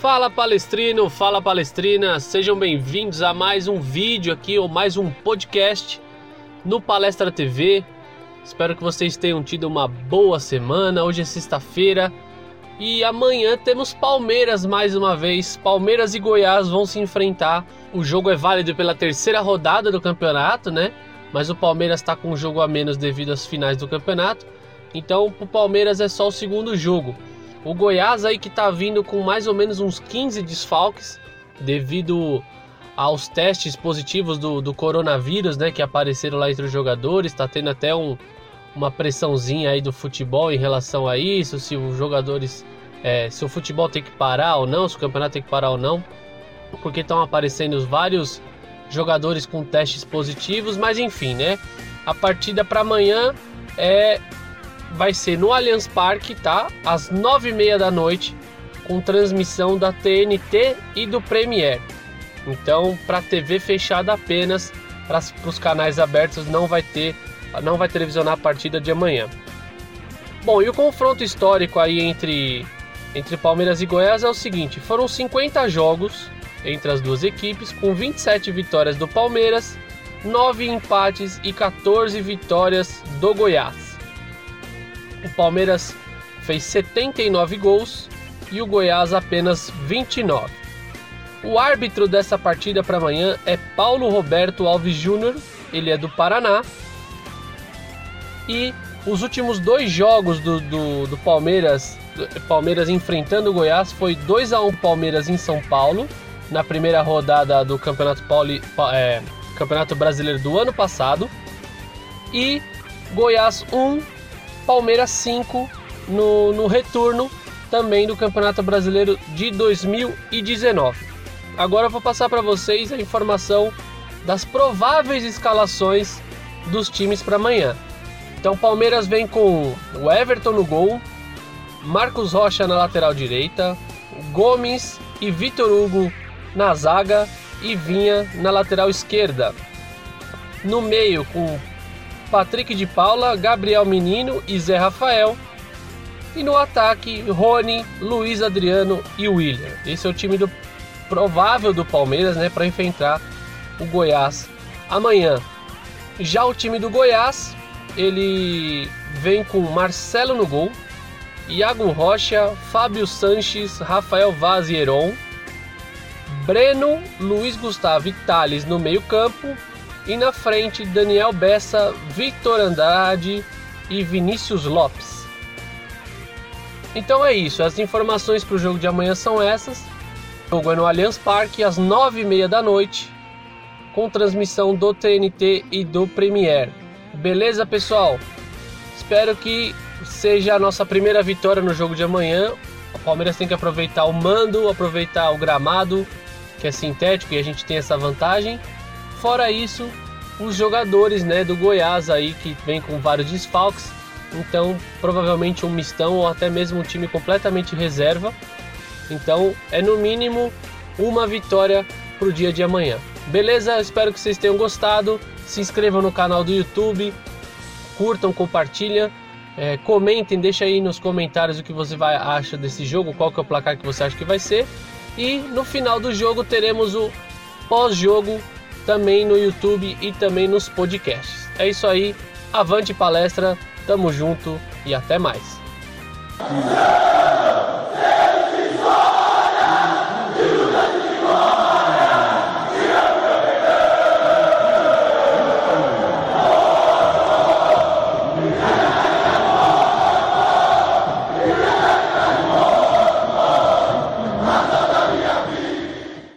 Fala palestrino, fala palestrina, sejam bem-vindos a mais um vídeo aqui ou mais um podcast no Palestra TV. Espero que vocês tenham tido uma boa semana. Hoje é sexta-feira e amanhã temos Palmeiras mais uma vez. Palmeiras e Goiás vão se enfrentar. O jogo é válido pela terceira rodada do campeonato, né? Mas o Palmeiras está com um jogo a menos devido às finais do campeonato. Então, o Palmeiras é só o segundo jogo. O Goiás aí que tá vindo com mais ou menos uns 15 desfalques devido aos testes positivos do, do coronavírus, né, que apareceram lá entre os jogadores, tá tendo até um, uma pressãozinha aí do futebol em relação a isso, se os jogadores, é, se o futebol tem que parar ou não, se o campeonato tem que parar ou não, porque estão aparecendo vários jogadores com testes positivos, mas enfim, né, a partida para amanhã é vai ser no Allianz Parque, tá? Às nove e meia da noite, com transmissão da TNT e do Premier. Então, para TV fechada apenas, para os canais abertos não vai ter, não vai televisionar a partida de amanhã. Bom, e o confronto histórico aí entre entre Palmeiras e Goiás é o seguinte: foram 50 jogos entre as duas equipes, com 27 vitórias do Palmeiras, 9 empates e 14 vitórias do Goiás. O Palmeiras fez 79 gols e o Goiás apenas 29. O árbitro dessa partida para amanhã é Paulo Roberto Alves Júnior, ele é do Paraná. E os últimos dois jogos do, do, do Palmeiras, Palmeiras enfrentando o Goiás, foi 2 a 1 Palmeiras em São Paulo, na primeira rodada do Campeonato, Pauli, é, Campeonato Brasileiro do ano passado. E Goiás 1, Palmeiras 5 no, no retorno também do Campeonato Brasileiro de 2019. Agora eu vou passar para vocês a informação das prováveis escalações dos times para amanhã. Então, Palmeiras vem com o Everton no gol, Marcos Rocha na lateral direita, Gomes e Vitor Hugo na zaga e Vinha na lateral esquerda. No meio, com Patrick de Paula, Gabriel Menino e Zé Rafael. E no ataque, Rony, Luiz Adriano e William. Esse é o time do provável do Palmeiras, né, para enfrentar o Goiás amanhã. Já o time do Goiás, ele vem com Marcelo no gol, Iago Rocha, Fábio Sanches, Rafael Vaz e Heron, Breno, Luiz Gustavo e Thales no meio-campo e na frente, Daniel Bessa, Victor Andrade e Vinícius Lopes. Então é isso, as informações para o jogo de amanhã são essas. O jogo é no Allianz Parque às 9h30 da noite, com transmissão do TNT e do Premier. Beleza, pessoal? Espero que seja a nossa primeira vitória no jogo de amanhã. O Palmeiras tem que aproveitar o mando, aproveitar o gramado, que é sintético e a gente tem essa vantagem. Fora isso, os jogadores né, do Goiás aí que vem com vários desfalques, então provavelmente um mistão ou até mesmo um time completamente reserva. Então é no mínimo uma vitória para o dia de amanhã. Beleza? Espero que vocês tenham gostado. Se inscrevam no canal do YouTube, curtam, compartilhem, é, comentem, deixa aí nos comentários o que você vai acha desse jogo, qual que é o placar que você acha que vai ser. E no final do jogo teremos o pós-jogo também no YouTube e também nos podcasts. É isso aí, avante palestra, tamo junto e até mais.